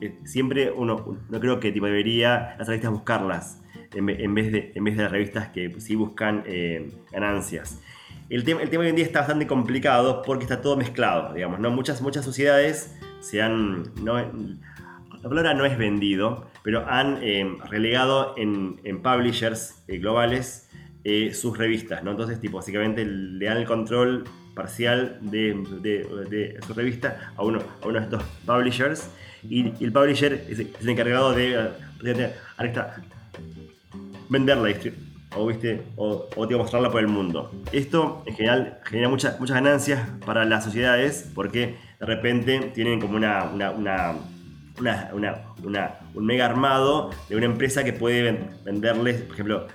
eh, siempre uno, no creo que tipo, debería las revistas buscarlas en, vez, de, en vez de las revistas que sí buscan eh, ganancias. El tema, el tema hoy en día está bastante complicado porque está todo mezclado, digamos, ¿no? Muchas, muchas sociedades se han... No, la palabra no es vendido, pero han eh, relegado en, en publishers globales sus revistas, ¿no? Entonces, tipo, básicamente le dan el control parcial de, su revista a uno, a uno de estos publishers y, el publisher es, el encargado de, venderla o, ¿viste? O, o mostrarla por el mundo. Esto en general genera muchas muchas ganancias para las sociedades porque de repente tienen como una, un mega armado de una empresa que puede venderles, por ejemplo,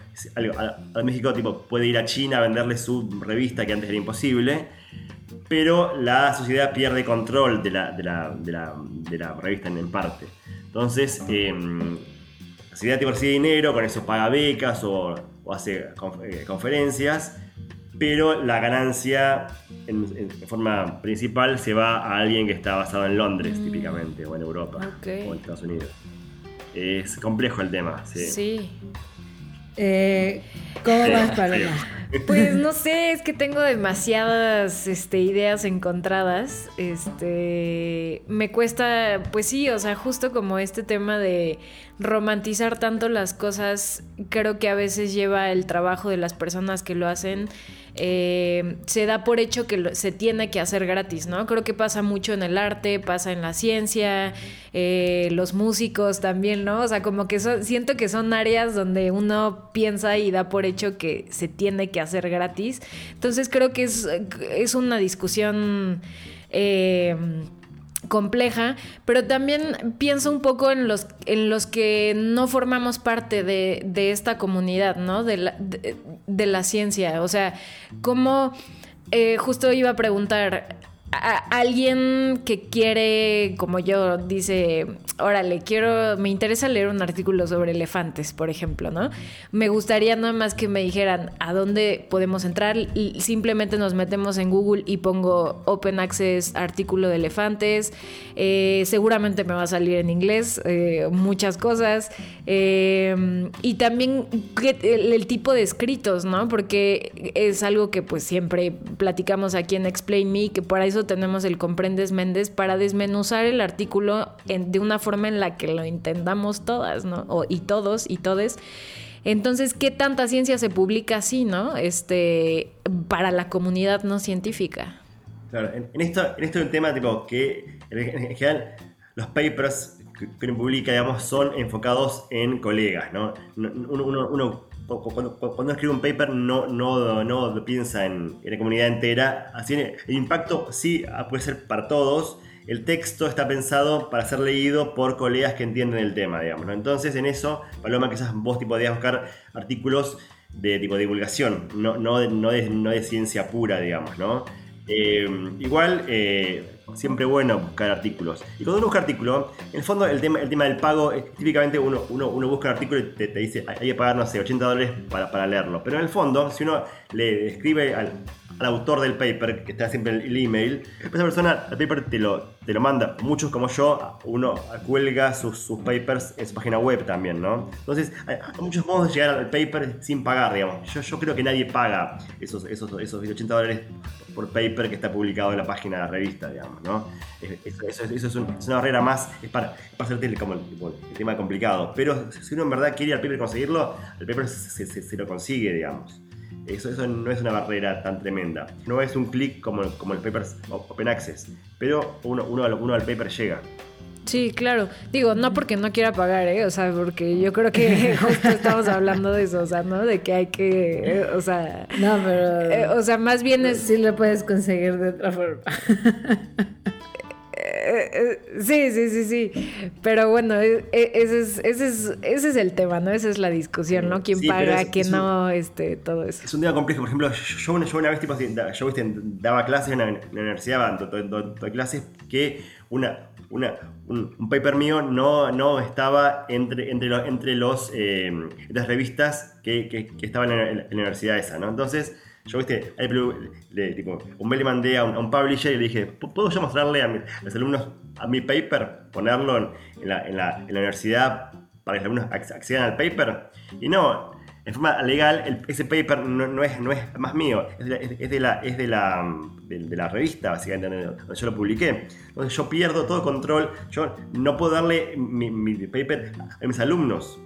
a, México tipo, puede ir a China a venderle su revista que antes era imposible, pero la sociedad pierde control de la, de la, revista en, parte. Entonces, em, la sociedad te recibe dinero, con eso paga becas o, hace eh, conferencias, pero la ganancia en, forma principal se va a alguien que está basado en Londres, mm. típicamente, o en Europa, o en Estados Unidos. Es complejo el tema. Sí. sí. Eh, ¿Cómo vas, Paloma? Pues no sé, es que tengo demasiadas este, ideas encontradas. Este, me cuesta, pues sí, o sea, justo como este tema de romantizar tanto las cosas, creo que a veces lleva el trabajo de las personas que lo hacen eh, se da por hecho que se tiene que hacer gratis, ¿no? Creo que pasa mucho en el arte, pasa en la ciencia, eh, los músicos también, ¿no? O sea, como que siento que son áreas donde uno piensa y da por hecho que se tiene que hacer gratis. Entonces creo que es, es una discusión... Eh, compleja, pero también pienso un poco en los, en los que no formamos parte de, de esta comunidad, ¿no? De la ciencia. O sea, cómo eh, justo iba a preguntar, alguien que quiere, como yo, dice, órale, quiero, me interesa leer un artículo sobre elefantes, por ejemplo, ¿no? Me gustaría nada más que me dijeran a dónde podemos entrar. Simplemente nos metemos en Google y pongo Open Access artículo de elefantes. Eh, seguramente me va a salir en inglés eh, muchas cosas. Eh, y también el, el tipo de escritos, ¿no? Porque es algo que pues siempre platicamos aquí en Explain Me, que por eso tenemos el Comprendes Méndez para desmenuzar el artículo de una forma en la que lo entendamos todas, ¿no? Y todos y todes. Entonces, ¿qué tanta ciencia se publica así, no? Este, para la comunidad no científica. Claro, en, en esto, en esto es un tema tipo que en general los papers que uno publica, digamos, son enfocados en colegas, ¿no? Uno, uno cuando, cuando, escribe un paper no, no, no piensa en, la comunidad entera. Así el impacto sí puede ser para todos. El texto está pensado para ser leído por colegas que entienden el tema, digamos. ¿no? Entonces, en eso, Paloma, quizás vos tipo, podías buscar artículos de tipo divulgación, no, no, de, no de ciencia pura, digamos, ¿no? Eh, igual, eh, siempre bueno buscar artículos. Y cuando uno busca artículo, en el fondo el tema, el tema del pago, es, típicamente uno, uno, uno, busca un artículo y te, te, dice hay que pagar, no sé, 80 dólares para, para, leerlo. Pero en el fondo, si uno le escribe al, al autor del paper, que está siempre en el email, esa persona, el paper te lo, te lo manda. Muchos como yo, uno cuelga sus, sus papers en su página web también, ¿no? Entonces, hay, muchos modos de llegar al paper sin pagar, digamos. Yo, yo creo que nadie paga esos, esos, esos 80 dólares por paper que está publicado en la página de la revista, digamos, ¿no? Eso, eso, eso es, un, es, una barrera más, es para, para hacerte como el, el, tema complicado. Pero si uno en verdad quiere al paper conseguirlo, el paper se, se, se lo consigue, digamos. Eso, eso, no es una barrera tan tremenda. No es un clic como, como el paper Open Access, pero uno, uno, uno al paper llega. Sí, claro. Digo, no porque no quiera pagar, ¿eh? O sea, porque yo creo que justo estamos hablando de eso, o sea, ¿no? De que hay que, eh, o sea... No, pero... Eh, o sea, más bien es... Sí lo puedes conseguir de otra forma. Sí, sí, sí, sí. Pero bueno, ese es, ese es, ese es el tema, ¿no? Esa es la discusión, ¿no? ¿Quién sí, paga, quién no, un, este, todo eso. Es un tema complejo. Por ejemplo, yo, yo una vez, tipo, yo ¿viste? daba clases en la, universidad, doy clases, que una, una, un, un, paper mío no, no estaba entre, entre, los, entre los, eh, las revistas que, que, que estaban en la, en la universidad esa, ¿no? Entonces yo, viste, le, tipo, un mail le mandé a un, a un, publisher y le dije, ¿puedo yo mostrarle a, mi, a, los alumnos a mi paper? Ponerlo en, en, la, en, la, en la, universidad para que los alumnos accedan al paper. Y no, en forma legal, el, ese paper no, no, es, no es más mío, es de es de la, es de la, de, de la revista, básicamente, donde yo lo publiqué. Entonces yo pierdo todo control, yo no puedo darle mi, mi paper a mis alumnos.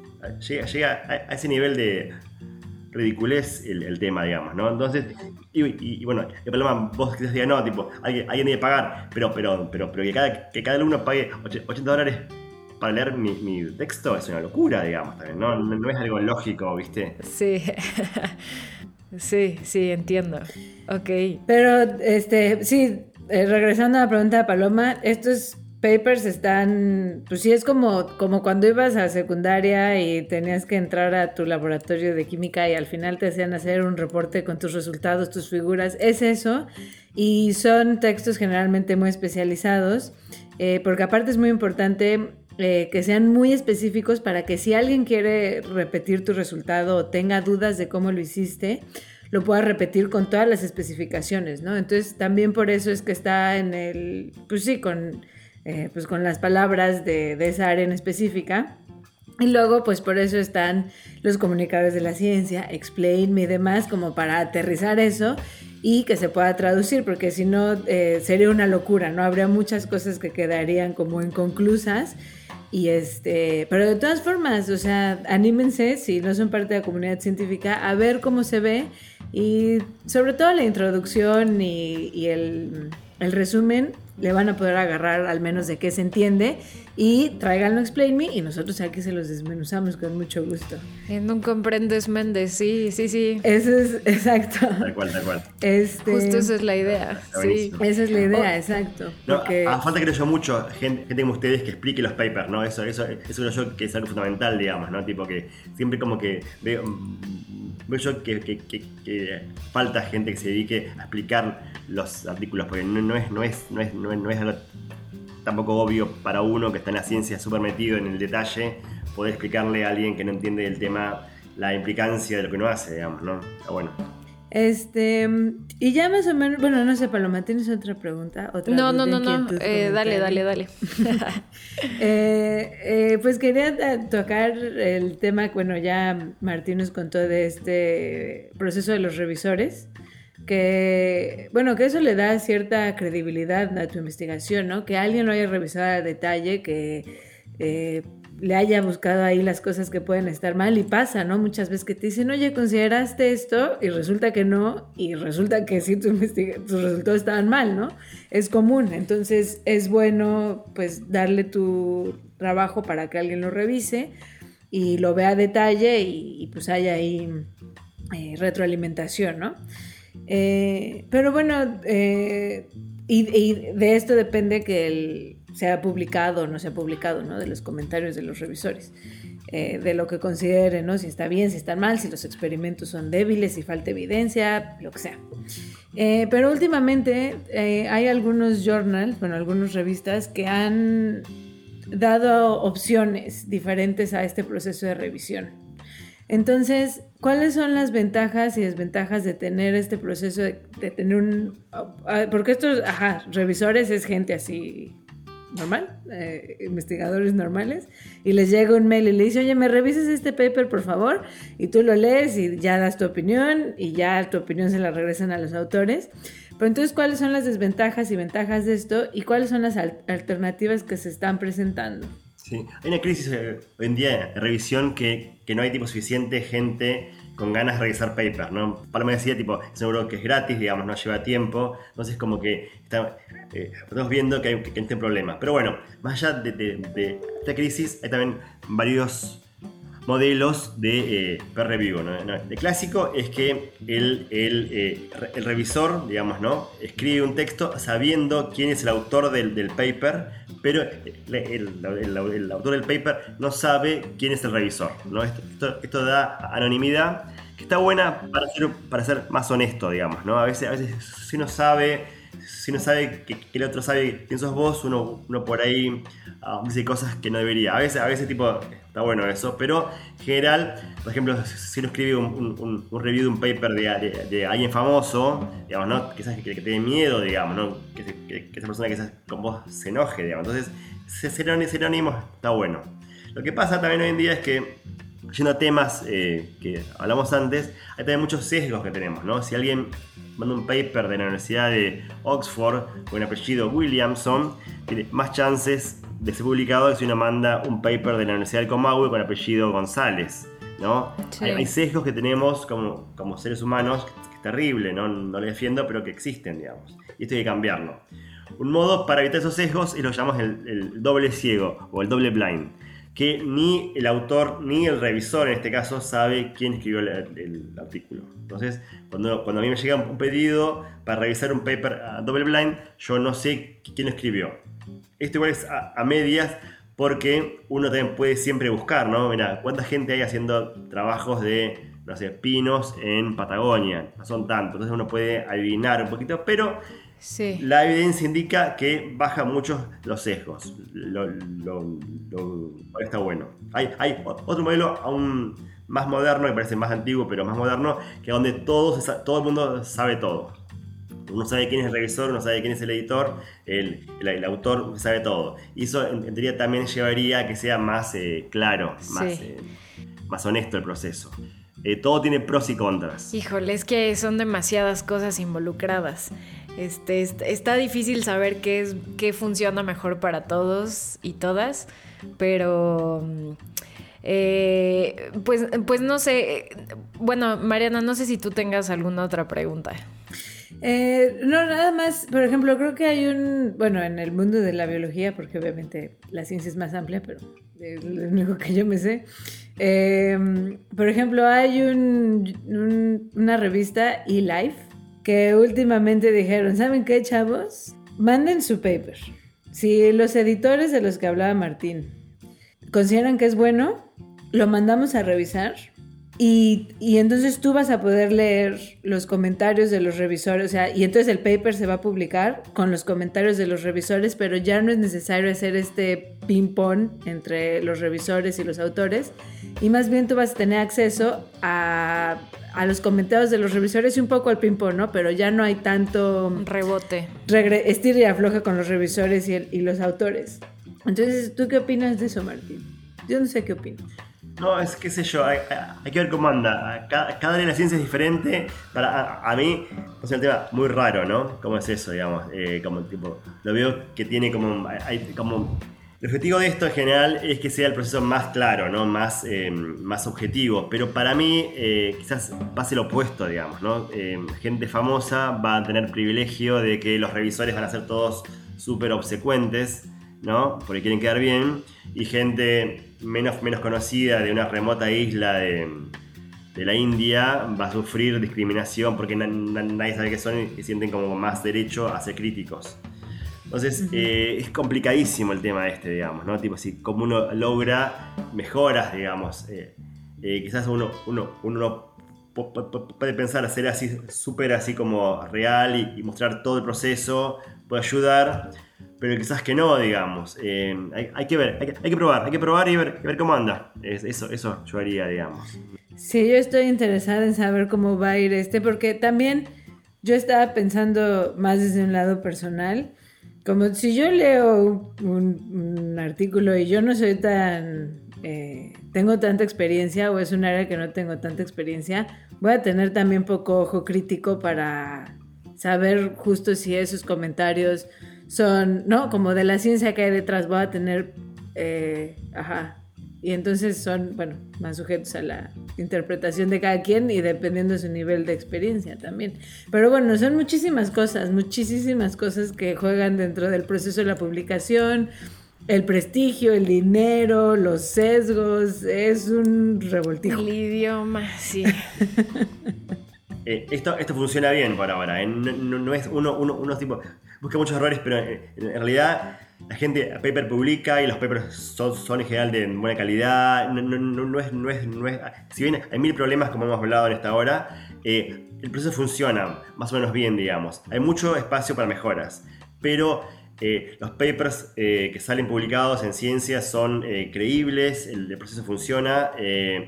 Llega, llega a, a ese nivel de, ridiculez el, el, tema, digamos, ¿no? Entonces, y, y, y bueno, el problema, vos quizás digas, no, tipo, alguien, alguien debe pagar, pero, pero, pero, pero que, cada, que cada alumno pague 80 dólares para leer mi, mi, texto es una locura, digamos, también, ¿no? No, no es algo lógico, ¿viste? Sí. sí, sí, entiendo. Ok. Pero, este, sí, eh, regresando a la pregunta de Paloma, esto es papers están, pues sí, es como, como cuando ibas a secundaria y tenías que entrar a tu laboratorio de química y al final te hacían hacer un reporte con tus resultados, tus figuras, es eso. Y son textos generalmente muy especializados, eh, porque aparte es muy importante eh, que sean muy específicos para que si alguien quiere repetir tu resultado o tenga dudas de cómo lo hiciste, lo pueda repetir con todas las especificaciones, ¿no? Entonces también por eso es que está en el, pues sí, con eh, pues con las palabras de, de, esa área en específica. Y luego, pues por eso están los comunicadores de la ciencia, Explain Me y demás, como para aterrizar eso y que se pueda traducir, porque si no eh, sería una locura, ¿no? Habría muchas cosas que quedarían como inconclusas. Y este, pero de todas formas, o sea, anímense si no son parte de la comunidad científica a ver cómo se ve y sobre todo la introducción y, y el el resumen le van a poder agarrar al menos de qué se entiende y tráiganlo Explain Me y nosotros aquí se los desmenuzamos con mucho gusto. En un comprendes Méndez, sí, sí, sí. Eso es exacto. Tal cual, tal cual. Este, Justo esa es la idea, sí. esa es la idea, exacto. No, Porque- a- a falta creo yo mucho gente, gente como ustedes que explique los papers, ¿no? Eso, eso, eso creo yo que es algo fundamental, digamos, ¿no? Tipo que siempre como que veo, veo yo que, falta gente que se dedique a explicar los artículos, porque no, es, no es, no es, no es, tampoco obvio para uno que está en la ciencia súper metido en el detalle, poder explicarle a alguien que no entiende el tema la implicancia de lo que uno hace, digamos, ¿no? Bueno. Este, y ya más o menos, bueno, no sé, Paloma, ¿tienes otra pregunta? ¿Otra No, no, no, no. eh, dale, dale, dale. Eh, eh, pues quería tocar el tema, bueno, ya Martín nos contó de este proceso de los revisores, que, bueno, que eso le da cierta credibilidad a tu investigación, ¿no? Que alguien lo haya revisado a detalle, que eh, le haya buscado ahí las cosas que pueden estar mal y pasa, ¿no? Muchas veces que te dicen, oye, ¿consideraste esto? Y resulta que no, y resulta que sí, tus resultados estaban mal, ¿no? Es común, entonces es bueno, pues, darle tu trabajo para que alguien lo revise y lo vea a detalle y, y, pues haya ahí eh, retroalimentación, ¿no? Eh, pero bueno, eh, y de esto depende que el, sea publicado o no sea publicado, ¿no? De los comentarios de los revisores. eh, de lo que consideren, ¿no? Si está bien, si está mal, si los experimentos son débiles, si falta evidencia, lo que sea. Eh, pero últimamente eh, hay algunos journals, bueno, algunas revistas que han dado opciones diferentes a este proceso de revisión. Entonces, ¿cuáles son las ventajas y desventajas de tener este proceso de tener un... ah, Porque estos, ajá, revisores es gente así normal, eh, investigadores normales, y les llega un mail y le dice, oye, ¿me revisas este paper, por favor? Y tú lo lees y ya das tu opinión y ya tu opinión se la regresan a los autores. Pero entonces, ¿cuáles son las desventajas y ventajas de esto y cuáles son las al- alternativas que se están presentando? Sí, hay una crisis eh, hoy en día de revisión que, que no hay tipo suficiente gente con ganas de revisar papers, ¿no? Paloma decía, tipo, seguro que es gratis, digamos, no lleva tiempo, entonces como que eh, estamos viendo que hay, que hay este problema. Pero bueno, más allá de, esta crisis, hay también varios modelos de eh, peer review. ¿no? El clásico es que el, el, eh, el revisor, digamos, ¿no? escribe un texto sabiendo quién es el autor del, del paper, pero el, el- el- el autor del paper no sabe quién es el revisor. ¿no? Esto, esto- esto da anonimidad que está buena para ser, para ser más honesto, digamos. ¿no? A, veces, a veces si uno sabe... Si uno sabe que, el otro sabe quién sos vos, uno, uno por ahí ah, dice cosas que no debería. A veces, a veces tipo, está bueno eso, pero en general, por ejemplo, si uno escribe un, review de un paper de, alguien famoso, digamos, ¿no? Quizás que, que te dé miedo, digamos, ¿no? Que, esa persona quizás con vos se enoje, digamos. Entonces, ser anónimo está bueno. Lo que pasa también hoy en día es que, yendo a temas eh, que hablamos antes, hay también muchos sesgos que tenemos, ¿no? Si alguien manda un paper de la Universidad de Oxford con el apellido Williamson, tiene más chances de ser publicado que si uno manda un paper de la Universidad del Comahue con el apellido González, ¿no? Sí. Hay, hay sesgos que tenemos como, como seres humanos, que es terrible, ¿no? No lo defiendo, pero que existen, digamos. Y esto hay que cambiarlo. Un modo para evitar esos sesgos es lo que llamamos el, el doble ciego o el doble blind, que ni el autor ni el revisor en este caso sabe quién escribió el, artículo. Entonces, cuando, cuando a mí me llega un pedido para revisar un paper a doble blind, yo no sé quién lo escribió. Esto igual es a, a medias porque uno también puede siempre buscar, ¿no? Mira, ¿cuánta gente hay haciendo trabajos de, no sé, pinos en Patagonia? No son tantos, entonces uno puede adivinar un poquito, pero Sí. la evidencia indica que baja mucho los sesgos. Lo, lo- lo- está bueno. Hay, hay otro modelo aún más moderno, que parece más antiguo, pero más moderno, que donde todo, se todo el mundo sabe todo. Uno sabe quién es el revisor, uno sabe quién es el editor, el, el- el autor sabe todo. Y eso en, en teoría también llevaría a que sea más eh, claro, más, Sí. eh, más honesto el proceso. Eh, todo tiene pros y contras. Híjole, es que son demasiadas cosas involucradas. Este, est- está difícil saber qué es qué funciona mejor para todos y todas, pero eh, pues, pues no sé. Bueno, Mariana, no sé si tú tengas alguna otra pregunta. Eh, no, nada más, por ejemplo, creo que hay un, bueno, en el mundo de la biología, porque obviamente la ciencia es más amplia, pero es lo único que yo me sé. Eh, por ejemplo, hay un- una revista eLife que últimamente dijeron, ¿saben qué, chavos? Manden su paper. Si los editores de los que hablaba Martín consideran que es bueno, lo mandamos a revisar y, y entonces tú vas a poder leer los comentarios de los revisores, o sea, y entonces el paper se va a publicar con los comentarios de los revisores, pero ya no es necesario hacer este ping-pong entre los revisores y los autores, y más bien tú vas a tener acceso a, a los comentarios de los revisores y un poco al ping-pong, ¿no? Pero ya no hay tanto Rebote. regre- estira y afloja con los revisores y, el- y los autores. Entonces, ¿tú qué opinas de eso, Martín? Yo no sé qué opino. No, es qué sé yo, hay, hay que ver cómo anda. Cada, cada área de la ciencia es diferente. Para, a, a mí es un tema muy raro, ¿no? ¿Cómo es eso, digamos? Eh, como tipo, lo veo que tiene como, hay, como... El objetivo de esto en general es que sea el proceso más claro, ¿no? Más, eh, más objetivo. Pero para mí eh, quizás pase lo opuesto, digamos, ¿no? Eh, gente famosa va a tener privilegio de que los revisores van a ser todos súper obsecuentes, ¿no? Porque quieren quedar bien. Y gente menos, menos conocida de una remota isla de, de la India va a sufrir discriminación porque na- na- nadie sabe qué son y sienten como más derecho a ser críticos. Entonces eh, es complicadísimo el tema este, digamos, ¿no? Tipo, si como uno logra mejoras, digamos, eh, eh, quizás uno, uno, uno puede pensar hacer así súper así como real y, y mostrar todo el proceso, puede ayudar, pero quizás que no, digamos. Eh, hay, hay que ver, hay que, hay que probar, hay que probar y ver, y ver cómo anda. Es- eso, eso yo haría, digamos. Sí, yo estoy interesada en saber cómo va a ir este, porque también yo estaba pensando más desde un lado personal, como si yo leo un, artículo y yo no soy tan, eh, tengo tanta experiencia o es un área que no tengo tanta experiencia, voy a tener también poco ojo crítico para saber justo si esos comentarios son, ¿no? Como de la ciencia que hay detrás, voy a tener, eh, ajá, y entonces son, bueno, más sujetos a la interpretación de cada quien y dependiendo de su nivel de experiencia también. Pero bueno, son muchísimas cosas, muchísimas cosas que juegan dentro del proceso de la publicación. El prestigio, el dinero, los sesgos, es un revoltijo. El idioma, sí. Eh, esto, esto funciona bien por ahora. ¿eh? No, no- no es uno, uno, uno tipo. Busca muchos errores, pero eh, en realidad la gente paper publica y los papers son, en general de buena calidad. No, es, no, es, no es- Si bien hay mil problemas, como hemos hablado en esta hora, eh, el proceso funciona más o menos bien, digamos. Hay mucho espacio para mejoras, pero. eh, los papers eh, que salen publicados en ciencia son eh, creíbles, el, proceso funciona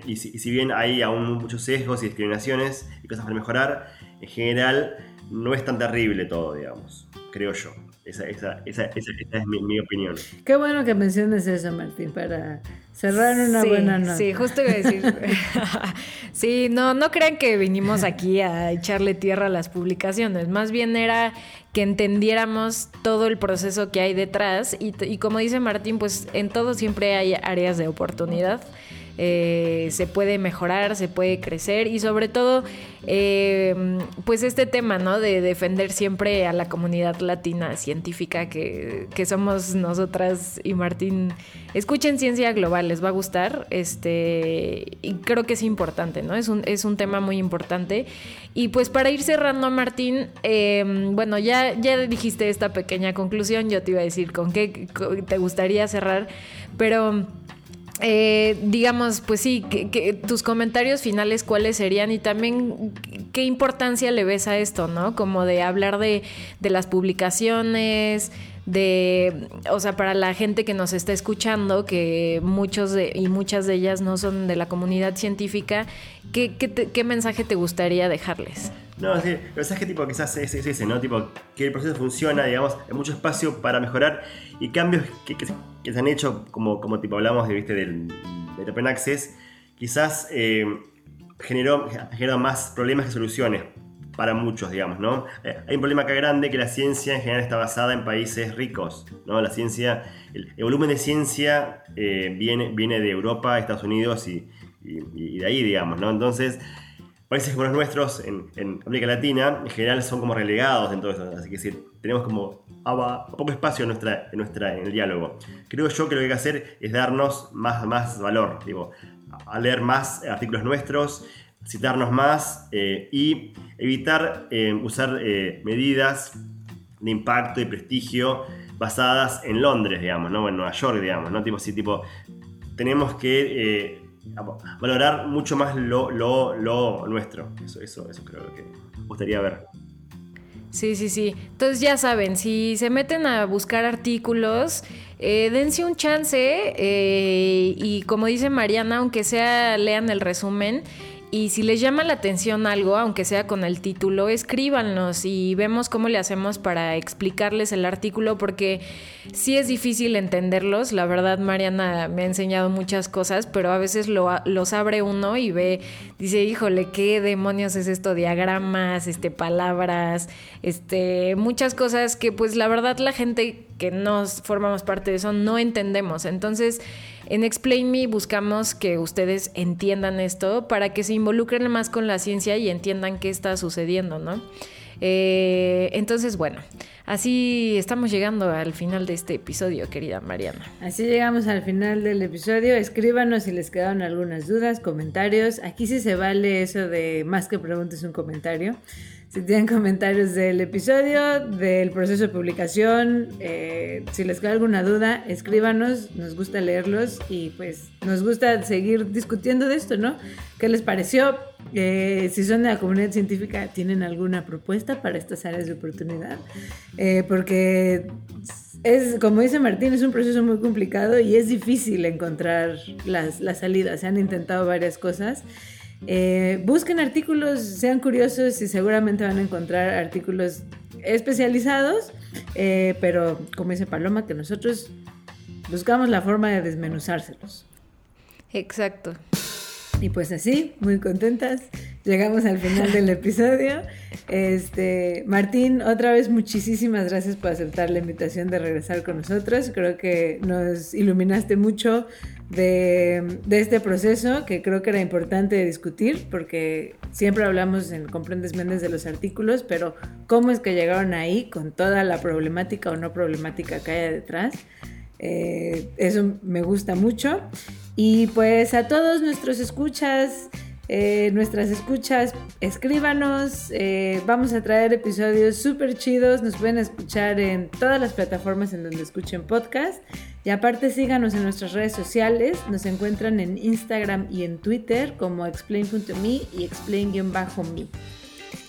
y, si, y si bien hay aún muchos sesgos y discriminaciones y cosas para mejorar, en general no es tan terrible todo, digamos, creo yo. Esa, esa, esa, esa- esa es mi, mi opinión. Qué bueno que menciones eso, Martín, para cerrar una sí, buena nota. Sí, justo iba a decir. sí, no, no crean que vinimos aquí a echarle tierra a las publicaciones. Más bien era que entendiéramos todo el proceso que hay detrás. Y, y como dice Martín, pues en todo siempre hay áreas de oportunidad. Eh, se puede mejorar, se puede crecer y sobre todo, eh, pues este tema, ¿no? De defender siempre a la comunidad latina científica que, que somos nosotras y Martín. Escuchen Ciencia Global, les va a gustar. Este, y creo que es importante, ¿no? Es un, es un tema muy importante. Y pues para ir cerrando, Martín, eh, bueno, ya, ya dijiste esta pequeña conclusión. Yo te iba a decir con qué te gustaría cerrar, pero. Eh, digamos, pues sí, que, tus comentarios finales cuáles serían y también qué importancia le ves a esto, ¿no? Como de hablar de, de las publicaciones, de, o sea, para la gente que nos está escuchando, que muchos de, y muchas de ellas no son de la comunidad científica, ¿qué, qué, te- qué mensaje te gustaría dejarles? No, sí, el mensaje tipo quizás es, es ese, ¿no? Tipo, que el proceso funciona, digamos, hay mucho espacio para mejorar y cambios que, que se- han hecho, como, como tipo hablamos de, ¿viste? del, del Open Access, quizás eh, generó, generó más problemas que soluciones para muchos, digamos, ¿no? Eh, hay un problema acá grande que la ciencia en general está basada en países ricos, ¿no? La ciencia, el, el volumen de ciencia eh, viene, viene de Europa, Estados Unidos y, y- y de ahí, digamos, ¿no? Entonces, países como los nuestros en, en América Latina, en general son como relegados en todo esto. Así que tenemos como poco espacio en, nuestra, en, nuestra, en el diálogo. Creo yo que lo que hay que hacer es darnos más, más valor, digo, a leer más artículos nuestros, citarnos más eh, y evitar eh, usar eh, medidas de impacto y prestigio basadas en Londres, digamos, ¿no? En Nueva York, digamos, ¿no? Tipo así, tipo, tenemos que valorar mucho más lo, lo, nuestro. Eso, eso, eso creo que gustaría ver. Sí, sí, sí. Entonces ya saben, si se meten a buscar artículos, eh, dense un chance eh, y como dice Mariana, aunque sea lean el resumen y si les llama la atención algo, aunque sea con el título, escríbanos y vemos cómo le hacemos para explicarles el artículo, porque sí es difícil entenderlos. La verdad, Mariana me ha enseñado muchas cosas, pero a veces lo, los abre uno y ve, dice, híjole, ¿qué demonios es esto? Diagramas, este, palabras, este, muchas cosas que pues la verdad la gente que nos formamos parte de eso no entendemos. Entonces, en Explain Me buscamos que ustedes entiendan esto para que se involucren más con la ciencia y entiendan qué está sucediendo, ¿no? Eh, entonces, bueno, así estamos llegando al final de este episodio, querida Mariana. Así llegamos al final del episodio. Escríbanos si les quedaron algunas dudas, comentarios. Aquí sí se vale eso de más que preguntes un comentario. Si tienen comentarios del episodio, del proceso de publicación, eh, si les queda alguna duda, escríbanos, nos gusta leerlos y pues nos gusta seguir discutiendo de esto, ¿no? ¿Qué les pareció? Eh, si son de la comunidad científica, ¿tienen alguna propuesta para estas áreas de oportunidad? Eh, porque es, como dice Martín, es un proceso muy complicado y es difícil encontrar las, las salidas. Se han intentado varias cosas eh, busquen artículos, sean curiosos y seguramente van a encontrar artículos especializados, eh, pero como dice Paloma, que nosotros buscamos la forma de desmenuzárselos. Exacto. Y pues así, muy contentas, llegamos al final del episodio. Este, Martín, otra vez muchísimas gracias por aceptar la invitación de regresar con nosotros. Creo que nos iluminaste mucho de, este proceso que creo que era importante discutir porque siempre hablamos en Comprendes Méndez de los artículos, pero cómo es que llegaron ahí con toda la problemática o no problemática que hay detrás. Eh, eso me gusta mucho. Y pues a todos nuestros escuchas, eh, nuestras escuchas, escríbanos. Eh, vamos a traer episodios súper chidos. Nos pueden escuchar en todas las plataformas en donde escuchen podcast. Y aparte síganos en nuestras redes sociales. Nos encuentran en Instagram y en Twitter como explain.me y explain-me.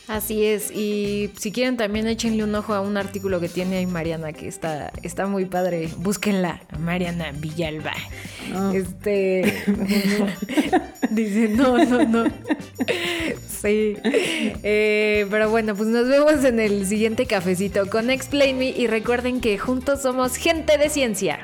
Así es, y si quieren también échenle un ojo a un artículo que tiene ahí Mariana, que está, está muy padre. Búsquenla, Mariana Villalba. Este dice, no, no, no. Sí. Eh, pero bueno, pues nos vemos en el siguiente cafecito con Explain Me y recuerden que juntos somos gente de ciencia.